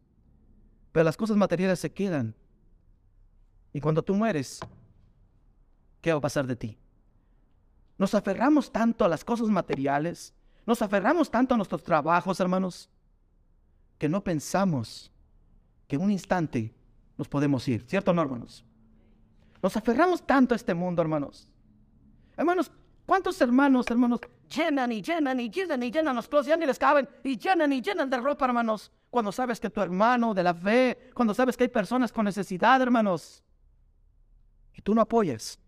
Pero las cosas materiales se quedan. Y cuando tú mueres, ¿qué va a pasar de ti? Nos aferramos tanto a las cosas materiales, nos aferramos tanto a nuestros trabajos, hermanos, que no pensamos que un instante nos podemos ir, ¿cierto no, hermanos? Nos aferramos tanto a este mundo, hermanos. Hermanos, ¿cuántos hermanos, hermanos, llenan y llenan y llenan y llenan los closets, ya ni les caben, y llenan y llenan de ropa, hermanos. Cuando sabes que tu hermano de la fe, cuando sabes que hay personas con necesidad, hermanos, y tú no apoyes.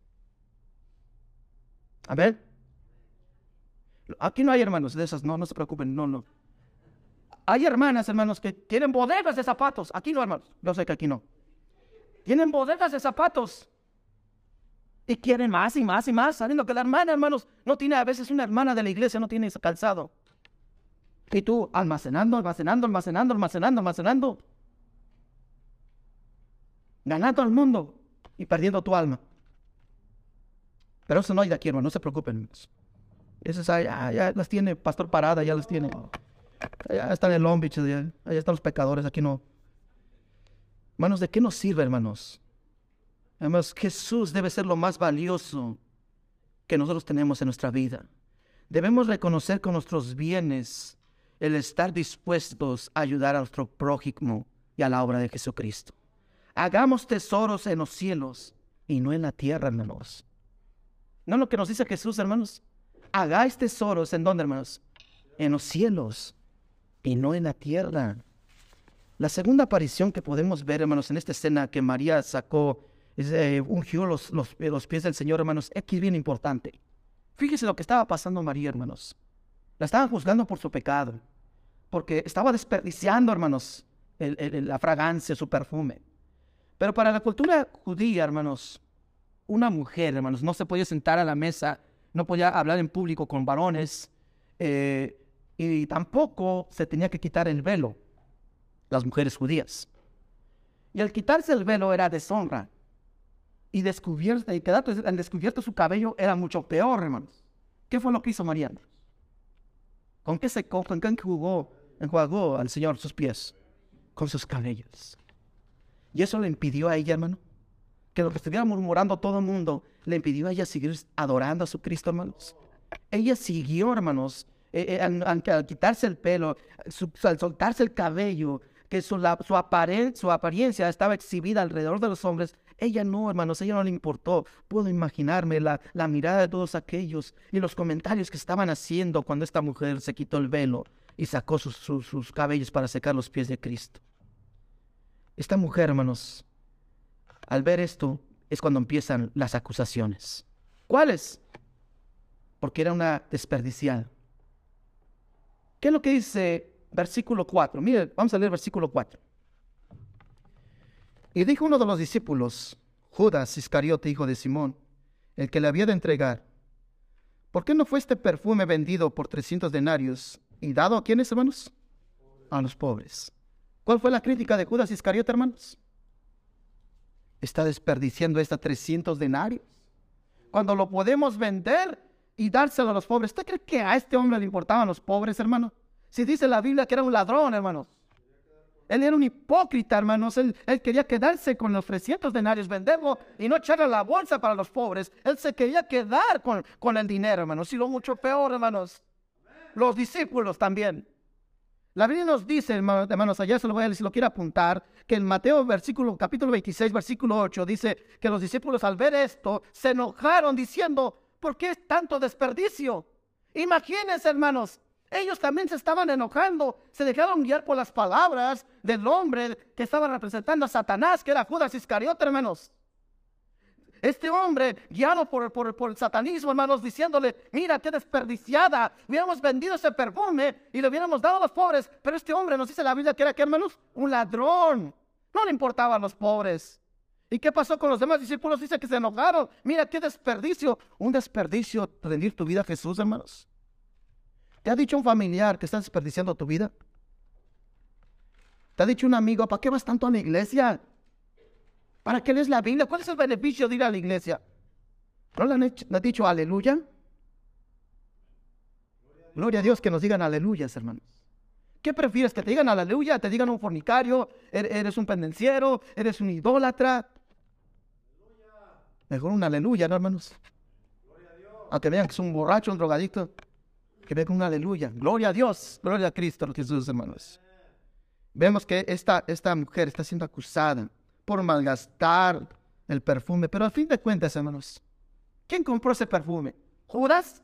A ver. Aquí no hay hermanos de esas, no, no se preocupen, no, no. Hay hermanas, hermanos, que tienen bodegas de zapatos. Aquí no, hermanos. Yo sé que aquí no. Tienen bodegas de zapatos. Y quieren más y más y más, sabiendo que la hermana, hermanos, no tiene a veces una hermana de la iglesia, no tiene calzado. Y tú almacenando, almacenando, almacenando, almacenando, almacenando. Ganando al mundo y perdiendo tu alma. Pero eso no hay de aquí, hermano, no se preocupen. Esas ya, ya las tiene Pastor Parada, ya las tiene. Allá están el Long Beach, allá, allá están los pecadores, aquí no. Hermanos, ¿de qué nos sirve, hermanos? Además, Jesús debe ser lo más valioso que nosotros tenemos en nuestra vida. Debemos reconocer con nuestros bienes el estar dispuestos a ayudar a nuestro prójimo y a la obra de Jesucristo. Hagamos tesoros en los cielos y no en la tierra, hermanos. ¿No lo que nos dice Jesús, hermanos? Hagáis tesoros en dónde, hermanos? En los cielos y no en la tierra. La segunda aparición que podemos ver, hermanos, en esta escena que María sacó eh, ungió los, los, los, pies del Señor, hermanos. Aquí es bien importante. Fíjese lo que estaba pasando María, hermanos. La estaban juzgando por su pecado, porque estaba desperdiciando, hermanos, la fragancia, su perfume. Pero para la cultura judía, hermanos, una mujer, hermanos, no se podía sentar a la mesa, no podía hablar en público con varones, eh, y tampoco se tenía que quitar el velo, las mujeres judías. Y al quitarse el velo era deshonra. Y descubierto, y al descubierto su cabello era mucho peor, hermanos. ¿Qué fue lo que hizo María? ¿Con qué se con qué jugó, enjuagó al Señor sus pies? Con sus cabellos. Y eso le impidió a ella, hermano, que lo que estuviera murmurando todo el mundo, le impidió a ella seguir adorando a su Cristo, hermanos. Ella siguió, hermanos, eh, eh, al, quitarse el pelo, al soltarse el cabello, que su, su, apariencia estaba exhibida alrededor de los hombres, ella no, hermanos, ella no le importó. Puedo imaginarme la, la mirada de todos aquellos y los comentarios que estaban haciendo cuando esta mujer se quitó el velo y sacó sus, sus cabellos para secar los pies de Cristo. Esta mujer, hermanos, al ver esto es cuando empiezan las acusaciones. ¿Cuáles? Porque era una desperdiciada. ¿Qué es lo que dice versículo 4? Mire, vamos a leer versículo 4. Y dijo uno de los discípulos, Judas Iscariote, hijo de Simón, el que le había de entregar, ¿por qué no fue este perfume vendido por 300 denarios y dado a quiénes, hermanos? A los pobres. ¿Cuál fue la crítica de Judas Iscariote, hermanos? Está desperdiciando esta 300 denarios. Cuando lo podemos vender y dárselo a los pobres. ¿Usted cree que a este hombre le importaban los pobres, hermano? Si dice la Biblia que era un ladrón, hermanos. Él era un hipócrita, hermanos. Él, quería quedarse con los 300 denarios, venderlo y no echarle la bolsa para los pobres. Él se quería quedar con, con el dinero, hermanos. Y lo mucho peor, hermanos. Los discípulos también. La Biblia nos dice, hermanos, allá se lo voy a si lo quiere apuntar, que en Mateo versículo, capítulo 26, versículo 8, dice que los discípulos al ver esto se enojaron diciendo, ¿por qué es tanto desperdicio? Imagínense, hermanos, ellos también se estaban enojando, se dejaron guiar por las palabras del hombre que estaba representando a Satanás, que era Judas Iscariote, hermanos. Este hombre, guiado por, el satanismo, hermanos, diciéndole, mira qué desperdiciada, hubiéramos vendido ese perfume y le hubiéramos dado a los pobres, pero este hombre nos dice la Biblia que era, ¿qué, hermanos? Un ladrón. No le importaban los pobres. ¿Y qué pasó con los demás discípulos? Dice que se enojaron. Mira qué desperdicio. Un desperdicio rendir tu vida a Jesús, hermanos. ¿Te ha dicho un familiar que estás desperdiciando tu vida? ¿Te ha dicho un amigo, ¿para qué vas tanto a la iglesia? ¿Para qué lees la Biblia? ¿Cuál es el beneficio de ir a la iglesia? ¿No le han, dicho aleluya? Gloria a Dios que nos digan aleluyas, hermanos. ¿Qué prefieres? ¿Que te digan aleluya? ¿Te digan un fornicario? ¿Er-, ¿Eres un pendenciero? ¿Eres un idólatra? Mejor un aleluya, ¿no, hermanos? Aunque vean que es un borracho, un drogadicto que venga un aleluya. Gloria a Dios, gloria a Cristo Jesús, hermanos. Vemos que esta, esta mujer está siendo acusada por malgastar el perfume, pero a fin de cuentas, hermanos, ¿quién compró ese perfume? ¿Judas?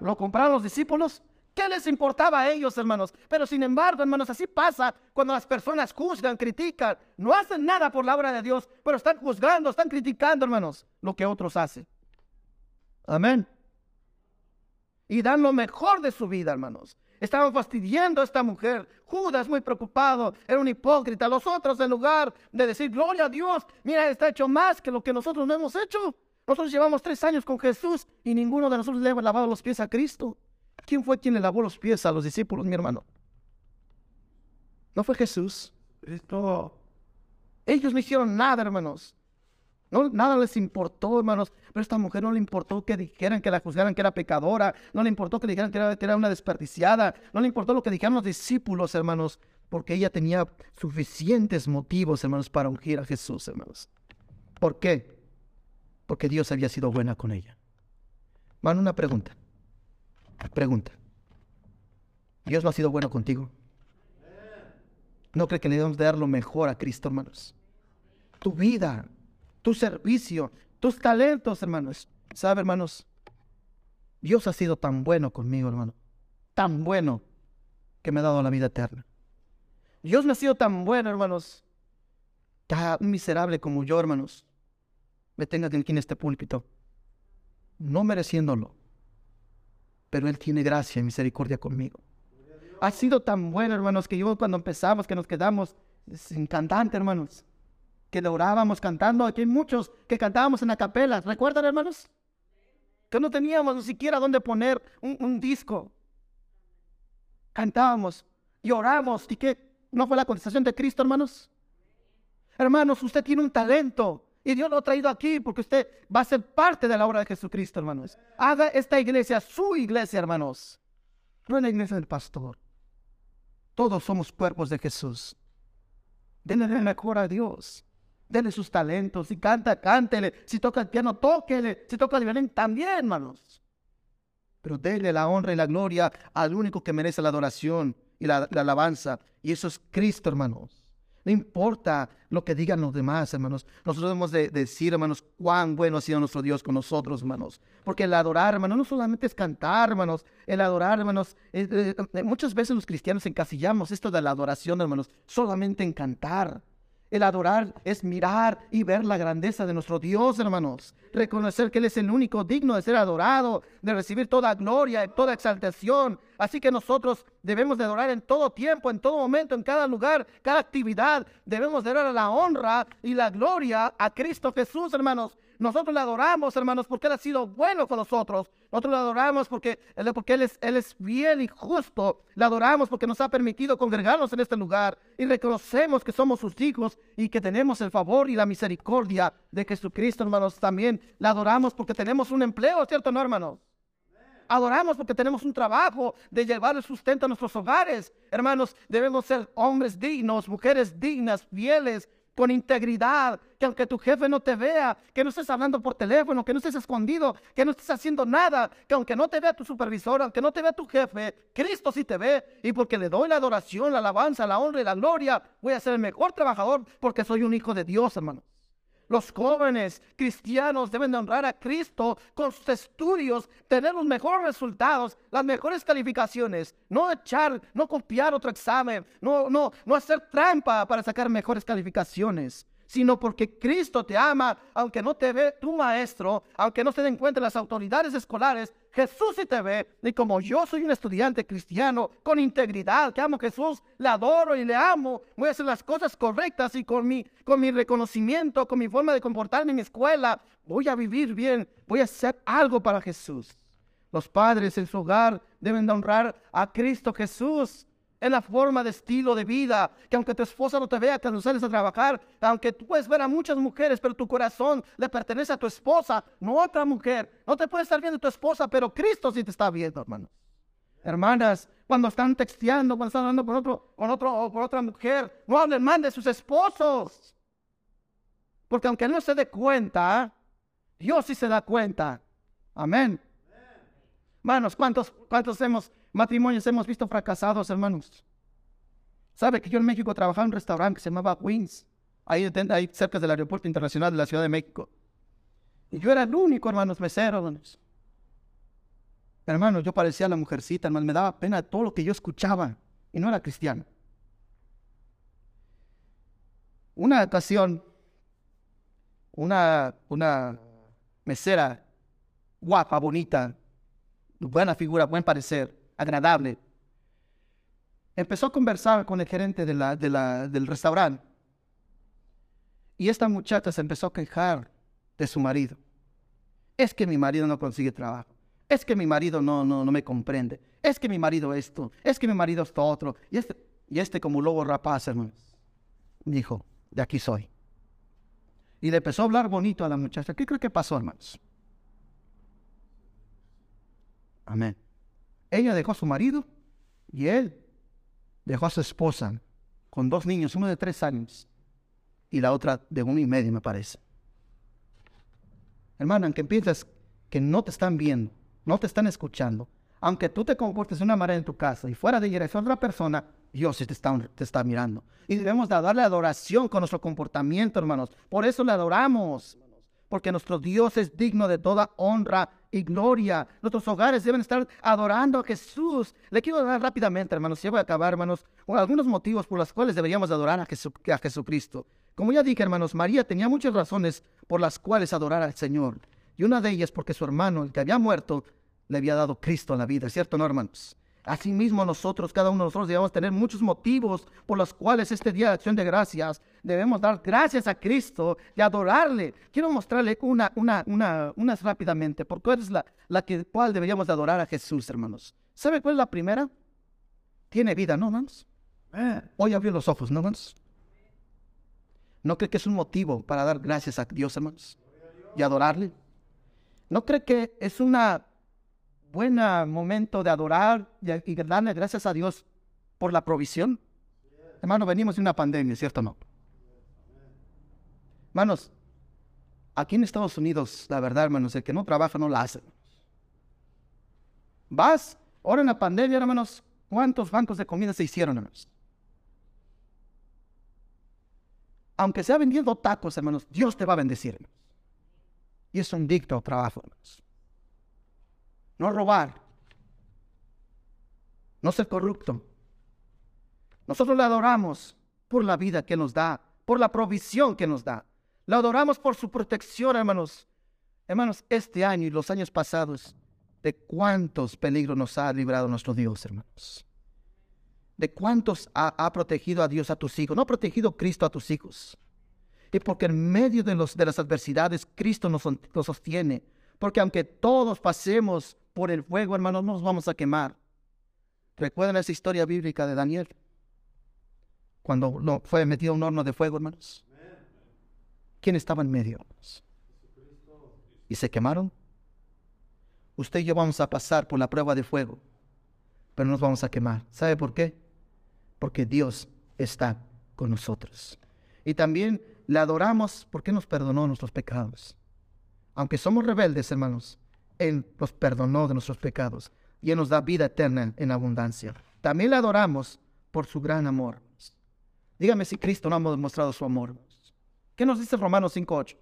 ¿Lo compraron los discípulos? ¿Qué les importaba a ellos, hermanos? Pero sin embargo, hermanos, así pasa cuando las personas juzgan, critican, no hacen nada por la obra de Dios, pero están juzgando, están criticando, hermanos, lo que otros hacen. Amén y dan lo mejor de su vida, hermanos. Estaban fastidiando a esta mujer. Judas muy preocupado, era un hipócrita. Los otros, en lugar de decir, gloria a Dios, mira, está hecho más que lo que nosotros no hemos hecho. Nosotros llevamos tres años con Jesús y ninguno de nosotros le ha lavado los pies a Cristo. ¿Quién fue quien le lavó los pies a los discípulos, mi hermano? No fue Jesús. Cristo. Ellos no hicieron nada, hermanos. No, nada les importó, hermanos. Pero a esta mujer no le importó que dijeran, que la juzgaran que era pecadora. No le importó que dijeran que era, una desperdiciada. No le importó lo que dijeron los discípulos, hermanos. Porque ella tenía suficientes motivos, hermanos, para ungir a Jesús, hermanos. ¿Por qué? Porque Dios había sido buena con ella. Van una pregunta. Pregunta. ¿Dios no ha sido bueno contigo? ¿No cree que le debemos dar lo mejor a Cristo, hermanos? Tu vida, tu servicio, tus talentos, hermanos. ¿Sabe, hermanos? Dios ha sido tan bueno conmigo, hermano. Tan bueno que me ha dado la vida eterna. Dios me ha sido tan bueno, hermanos. Tan miserable como yo, hermanos. Me tenga aquí en este púlpito. No mereciéndolo. Pero Él tiene gracia y misericordia conmigo. Ha sido tan bueno, hermanos, que yo cuando empezamos, que nos quedamos sin cantante, hermanos que le orábamos cantando. Aquí hay muchos que cantábamos en la capela. ¿Recuerdan, hermanos? Que no teníamos ni siquiera dónde poner un, disco. Cantábamos y oramos. ¿Y qué? ¿No fue la contestación de Cristo, hermanos? Hermanos, usted tiene un talento Y Dios lo ha traído aquí porque usted va a ser parte de la obra de Jesucristo, hermanos. Haga esta iglesia su iglesia, hermanos. No es la iglesia del pastor. Todos somos cuerpos de Jesús. Denle la mejor a Dios. Denle sus talentos. Si canta, cántele. Si toca el piano, tóquele. Si toca el violín, también, hermanos. Pero denle la honra y la gloria al único que merece la adoración y la, la alabanza. Y eso es Cristo, hermanos. No importa lo que digan los demás, hermanos. Nosotros debemos de, decir, hermanos, cuán bueno ha sido nuestro Dios con nosotros, hermanos. Porque el adorar, hermanos, no solamente es cantar, hermanos. El adorar, hermanos, eh, eh, muchas veces los cristianos encasillamos esto de la adoración, hermanos, solamente en cantar. El adorar es mirar y ver la grandeza de nuestro Dios, hermanos. Reconocer que Él es el único digno de ser adorado, de recibir toda gloria, toda exaltación. Así que nosotros debemos de adorar en todo tiempo, en todo momento, en cada lugar, cada actividad. Debemos de dar la honra y la gloria a Cristo Jesús, hermanos. Nosotros le adoramos, hermanos, porque Él ha sido bueno con nosotros. Nosotros le adoramos porque, porque él, es, él es fiel y justo. Le adoramos porque nos ha permitido congregarnos en este lugar. Y reconocemos que somos sus hijos y que tenemos el favor y la misericordia de Jesucristo, hermanos. También le adoramos porque tenemos un empleo, ¿cierto, no, hermanos? Adoramos porque tenemos un trabajo de llevar el sustento a nuestros hogares. Hermanos, debemos ser hombres dignos, mujeres dignas, fieles, con integridad, que aunque tu jefe no te vea, que no estés hablando por teléfono, que no estés escondido, que no estés haciendo nada, que aunque no te vea tu supervisor, aunque no te vea tu jefe, Cristo sí te ve y porque le doy la adoración, la alabanza, la honra y la gloria, voy a ser el mejor trabajador porque soy un hijo de Dios, hermano. Los jóvenes cristianos deben de honrar a Cristo con sus estudios, tener los mejores resultados, las mejores calificaciones, no echar, no copiar otro examen, no, no, no hacer trampa para sacar mejores calificaciones sino porque Cristo te ama, aunque no te ve tu maestro, aunque no se den cuenta las autoridades escolares, Jesús sí te ve. Y como yo soy un estudiante cristiano con integridad, que amo a Jesús, le adoro y le amo, voy a hacer las cosas correctas y con mi, con mi reconocimiento, con mi forma de comportarme en mi escuela, voy a vivir bien, voy a hacer algo para Jesús. Los padres en su hogar deben de honrar a Cristo Jesús en la forma de estilo de vida, que aunque tu esposa no te vea cuando sales a trabajar, aunque tú puedes ver a muchas mujeres, pero tu corazón le pertenece a tu esposa, no a otra mujer. No te puede estar viendo tu esposa, pero Cristo sí te está viendo, hermanos. Hermanas, cuando están texteando, cuando están hablando con otro, con otro o por otra mujer, no hablen mal de sus esposos. Porque aunque no se dé cuenta, Dios sí se da cuenta. Amén. Hermanos, ¿cuántos, cuántos hemos matrimonios hemos visto fracasados, hermanos. ¿Sabe que yo en México trabajaba en un restaurante que se llamaba Wings? Ahí, cerca del aeropuerto internacional de la Ciudad de México. Y yo era el único, hermanos, mesero, hermanos. Hermanos, yo parecía la mujercita, hermanos, me daba pena todo lo que yo escuchaba. Y no era cristiano. Una ocasión, una, una mesera guapa, bonita, buena figura, buen parecer, agradable. Empezó a conversar con el gerente del restaurante. Y esta muchacha se empezó a quejar de su marido. Es que mi marido no consigue trabajo. Es que mi marido no, no, no me comprende. Es que mi marido esto. Es que mi marido esto otro. Y este, y este como lobo rapaz, hermanos, dijo, de aquí soy. Y le empezó a hablar bonito a la muchacha. ¿Qué creo que pasó, hermanos? Amén. Ella dejó a su marido y él dejó a su esposa con dos niños, uno de tres años y la otra de uno y medio, me parece. Hermano, aunque piensas que no te están viendo, no te están escuchando, aunque tú te comportes de una manera en tu casa y fuera de ella es otra persona, Dios te está, te está mirando. Y debemos darle adoración con nuestro comportamiento, hermanos. Por eso le adoramos porque nuestro Dios es digno de toda honra y gloria. Nuestros hogares deben estar adorando a Jesús. Le quiero dar rápidamente, hermanos, ya voy a acabar, hermanos, con algunos motivos por los cuales deberíamos adorar a, a Jesucristo. Como ya dije, hermanos, María tenía muchas razones por las cuales adorar al Señor. Y una de ellas porque su hermano, el que había muerto, le había dado Cristo en la vida, ¿cierto, no, hermanos? Asimismo, nosotros, cada uno de nosotros, debemos tener muchos motivos por los cuales este día de acción de gracias debemos dar gracias a Cristo y adorarle. Quiero mostrarle una, una, una, unas rápidamente, porque es la, la que, cual deberíamos adorar a Jesús, hermanos. ¿Sabe cuál es la primera? Tiene vida, ¿no, hermanos? Hoy abrió los ojos, ¿no, hermanos? ¿No cree que es un motivo para dar gracias a Dios, hermanos? Y adorarle. ¿No cree que es un buen momento de adorar y darle gracias a Dios por la provisión? Hermano, venimos de una pandemia, ¿cierto o no? Hermanos, aquí en Estados Unidos, la verdad, hermanos, el que no trabaja no la hace. Vas, ahora en la pandemia, hermanos, ¿cuántos bancos de comida se hicieron, hermanos? Aunque sea vendiendo tacos, hermanos, Dios te va a bendecir. Hermanos. Y es un dicto trabajo, hermanos. No robar. No ser corrupto. Nosotros le adoramos por la vida que nos da, por la provisión que nos da. Le adoramos por su protección, hermanos. Hermanos, este año y los años pasados, de cuántos peligros nos ha librado nuestro Dios, hermanos. De cuántos ha, protegido a Dios a tus hijos. No ha protegido Cristo a tus hijos. Y porque en medio de, los, de las adversidades, Cristo nos, nos sostiene. Porque aunque todos pasemos por el fuego, hermanos, no nos vamos a quemar. ¿Recuerdan esa historia bíblica de Daniel? Cuando fue metido a un horno de fuego, hermanos. ¿Quién estaba en medio? ¿Y se quemaron? Usted y yo vamos a pasar por la prueba de fuego, pero no nos vamos a quemar. ¿Sabe por qué? Porque Dios está con nosotros. Y también le adoramos porque nos perdonó nuestros pecados. Aunque somos rebeldes, hermanos, Él nos perdonó de nuestros pecados y Él nos da vida eterna en abundancia. También le adoramos por su gran amor. Dígame si Cristo no ha demostrado su amor. ¿Qué nos dice Romanos 5.8?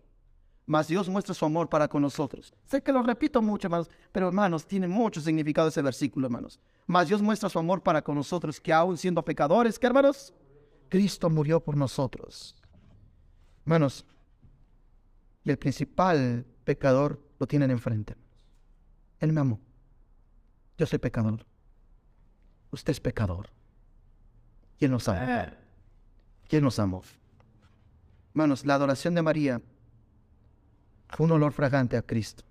Mas Dios muestra su amor para con nosotros. Sé que lo repito mucho, hermanos, pero hermanos, tiene mucho significado ese versículo, hermanos. Mas Dios muestra su amor para con nosotros, que aún siendo pecadores, ¿qué hermanos? Cristo murió por nosotros. Hermanos, y el principal pecador lo tienen enfrente. Él me amó. Yo soy pecador. Usted es pecador. ¿Quién nos ama? ¿Quién nos amó? Hermanos, la adoración de María fue un olor fragante a Cristo.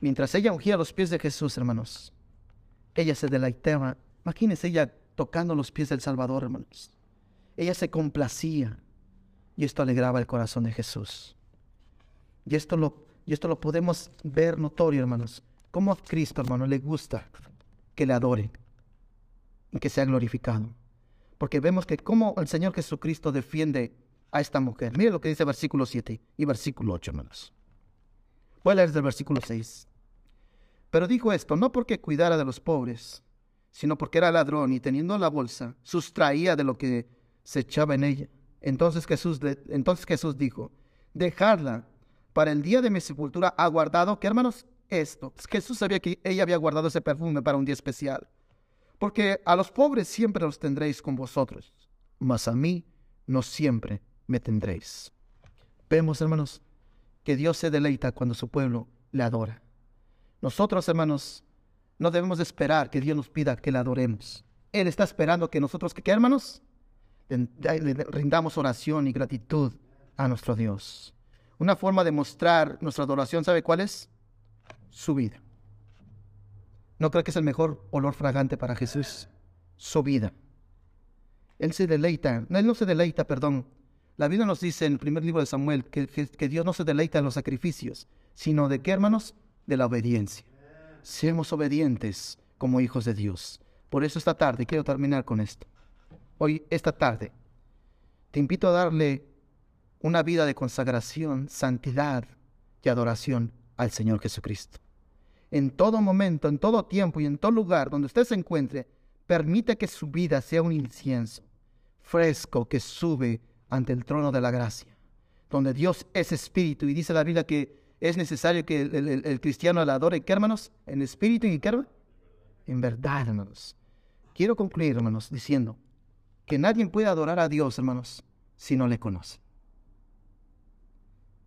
Mientras ella ungía los pies de Jesús, hermanos, ella se deleitaba. Imagínense ella tocando los pies del Salvador, hermanos. Ella se complacía y esto alegraba el corazón de Jesús. Y esto lo, y esto lo podemos ver notorio, hermanos. Cómo a Cristo, hermano, le gusta que le adore y que sea glorificado. Porque vemos que como el Señor Jesucristo defiende a esta mujer. Mire lo que dice versículo 7 y versículo 8, hermanos. Voy a leer del versículo 6. Pero dijo esto, no porque cuidara de los pobres, sino porque era ladrón y teniendo la bolsa, sustraía de lo que se echaba en ella. Entonces Jesús, entonces Jesús dijo, dejadla para el día de mi sepultura ha guardado, ¿qué hermanos? Esto. Jesús sabía que ella había guardado ese perfume para un día especial. Porque a los pobres siempre los tendréis con vosotros, mas a mí no siempre me tendréis. Vemos, hermanos, que Dios se deleita cuando su pueblo le adora. Nosotros, hermanos, no debemos esperar que Dios nos pida que le adoremos. Él está esperando que nosotros, ¿qué, hermanos? Le rindamos oración y gratitud a nuestro Dios. Una forma de mostrar nuestra adoración, ¿sabe cuál es? Su vida. ¿No creo que es el mejor olor fragante para Jesús? Su vida. Él se deleita, Él no se deleita, perdón, la Biblia nos dice en el primer libro de Samuel que, Dios no se deleita en los sacrificios, sino de qué, hermanos? De la obediencia. Seamos obedientes como hijos de Dios. Por eso esta tarde, quiero terminar con esto. Hoy, esta tarde, te invito a darle una vida de consagración, santidad y adoración al Señor Jesucristo. En todo momento, en todo tiempo y en todo lugar donde usted se encuentre, permite que su vida sea un incienso fresco que sube ante el trono de la gracia, donde Dios es espíritu y dice la Biblia que es necesario que el, cristiano le adore, ¿qué hermanos? En espíritu y qué En verdad, hermanos. Quiero concluir, hermanos, diciendo que nadie puede adorar a Dios, hermanos, si no le conoce.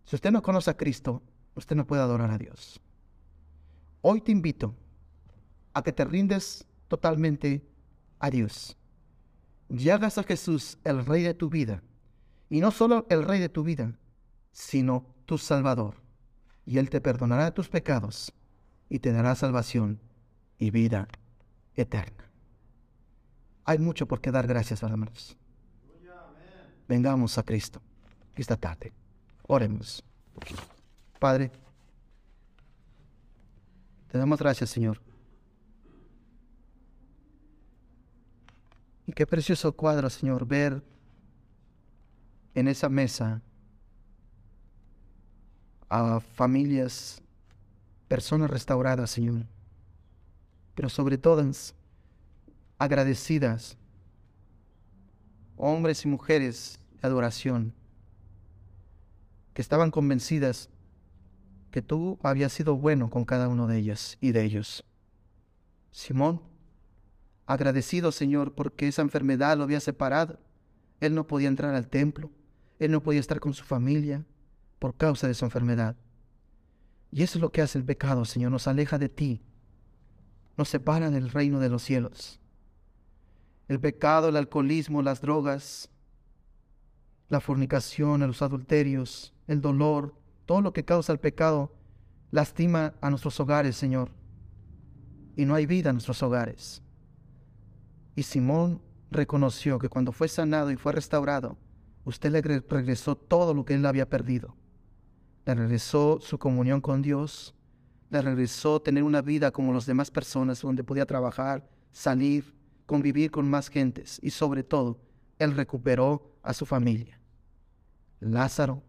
Si usted no conoce a Cristo, usted no puede adorar a Dios. Hoy te invito a que te rindes totalmente a Dios y a Jesús el Rey de tu vida y no solo el Rey de tu vida, sino tu Salvador. Y Él te perdonará tus pecados y te dará salvación y vida eterna. Hay mucho por qué dar gracias, hermanos. Vengamos a Cristo. esta tarde. Oremos. Padre, te damos gracias, Señor. Y qué precioso cuadro, Señor, ver en esa mesa a familias, personas restauradas, Señor, pero sobre todas agradecidas, hombres y mujeres de adoración, que estaban convencidas que tú habías sido bueno con cada uno de ellas y de ellos. Simón, agradecido Señor porque esa enfermedad lo había separado. Él no podía entrar al templo, él no podía estar con su familia por causa de su enfermedad. Y eso es lo que hace el pecado, Señor, nos aleja de ti, nos separa del reino de los cielos. El pecado, el alcoholismo, las drogas, la fornicación, los adulterios, el dolor, todo lo que causa el pecado, lastima a nuestros hogares, Señor. Y no hay vida en nuestros hogares. Y Simón reconoció que cuando fue sanado y fue restaurado, usted le regresó todo lo que él había perdido. Le regresó su comunión con Dios, le regresó tener una vida como las demás personas, donde podía trabajar, salir, convivir con más gentes y sobre todo, él recuperó a su familia. Lázaro,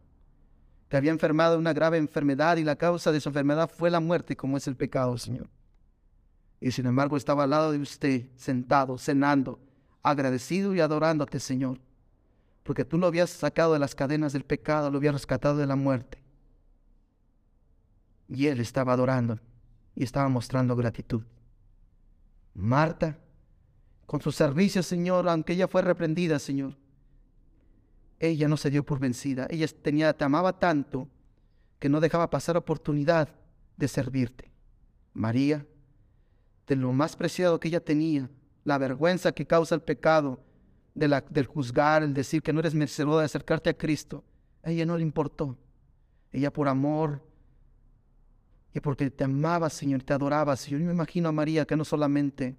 había enfermado de una grave enfermedad y la causa de su enfermedad fue la muerte, como es el pecado, Señor. Y sin embargo estaba al lado de usted, sentado, cenando, agradecido y adorándote, Señor, porque tú lo habías sacado de las cadenas del pecado, lo habías rescatado de la muerte. Y él estaba adorando y estaba mostrando gratitud. Marta, con su servicio, Señor, aunque ella fue reprendida, Señor, ella no se dio por vencida. Ella te amaba tanto que no dejaba pasar oportunidad de servirte. María, de lo más preciado que ella tenía, la vergüenza que causa el pecado, de la, del juzgar, el decir que no eres merecedora de acercarte a Cristo, a ella no le importó. Ella por amor y porque te amaba, Señor, te adoraba, Señor. Yo me imagino a María que no solamente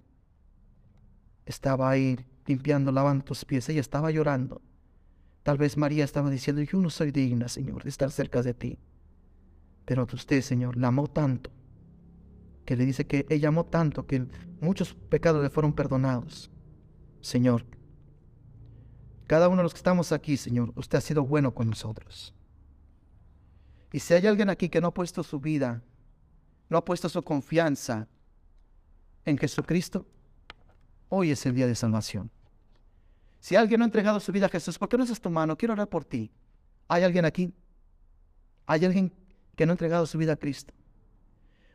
estaba ahí limpiando, lavando tus pies, ella estaba llorando. Tal vez María estaba diciendo, yo no soy digna, Señor, de estar cerca de ti. Pero usted, Señor, la amó tanto, que le dice que ella amó tanto que muchos pecados le fueron perdonados. Señor, cada uno de los que estamos aquí, Señor, usted ha sido bueno con nosotros. Y si hay alguien aquí que no ha puesto su vida, no ha puesto su confianza en Jesucristo, hoy es el día de salvación. Si alguien no ha entregado su vida a Jesús, ¿por qué no haces tu mano? Quiero orar por ti. ¿Hay alguien aquí? ¿Hay alguien que no ha entregado su vida a Cristo?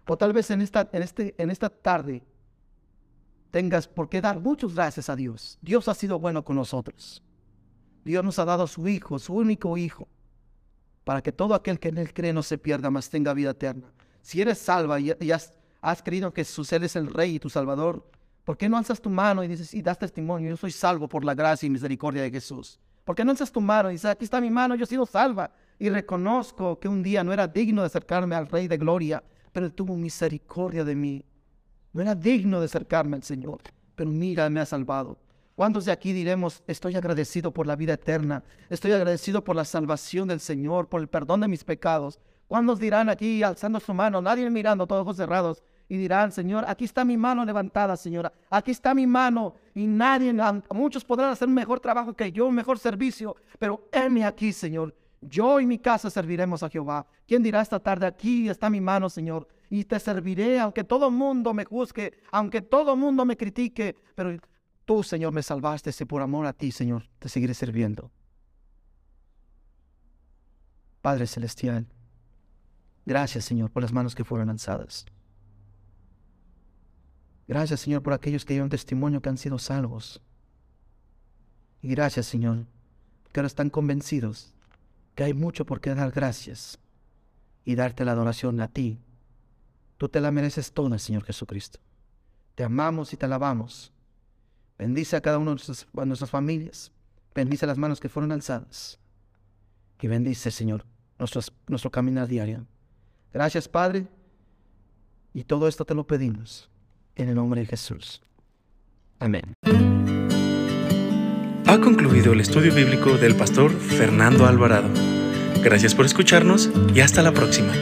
O tal vez en esta, en este, en esta tarde tengas por qué dar muchas gracias a Dios. Dios ha sido bueno con nosotros. Dios nos ha dado su Hijo, su único Hijo, para que todo aquel que en Él cree no se pierda, mas tenga vida eterna. Si eres salva y, has, creído que Jesús es el Rey y tu Salvador, ¿Por qué no alzas tu mano y dices, y das testimonio, yo soy salvo por la gracia y misericordia de Jesús? ¿Por qué no alzas tu mano y dices, aquí está mi mano, yo he sido salva? Y reconozco que un día no era digno de acercarme al Rey de Gloria, pero Él tuvo misericordia de mí. No era digno de acercarme al Señor, pero mira, me ha salvado. ¿Cuántos de aquí diremos, estoy agradecido por la vida eterna? Estoy agradecido por la salvación del Señor, por el perdón de mis pecados. ¿Cuántos dirán aquí, alzando su mano, nadie mirando, todos ojos cerrados, y dirán, Señor, aquí está mi mano levantada, Señora, aquí está mi mano y nadie, muchos podrán hacer mejor trabajo que yo, mejor servicio, pero heme aquí, Señor. Yo y mi casa serviremos a Jehová. ¿Quién dirá esta tarde, aquí está mi mano, Señor, y te serviré, aunque todo el mundo me juzgue, aunque todo mundo me critique, pero tú, Señor, me salvaste, y por amor a ti, Señor, te seguiré sirviendo. Padre Celestial, gracias, Señor, por las manos que fueron alzadas. Gracias, Señor, por aquellos que dieron testimonio que han sido salvos. Y gracias, Señor, que ahora están convencidos que hay mucho por qué dar gracias y darte la adoración a ti. Tú te la mereces toda, Señor Jesucristo. Te amamos y te alabamos. Bendice a cada uno de nuestras, familias. Bendice las manos que fueron alzadas. Y bendice, Señor, nuestro caminar diario. Gracias, Padre. Y todo esto te lo pedimos en el nombre de Jesús. Amén. Ha concluido el estudio bíblico del pastor Fernando Alvarado. Gracias por escucharnos y hasta la próxima.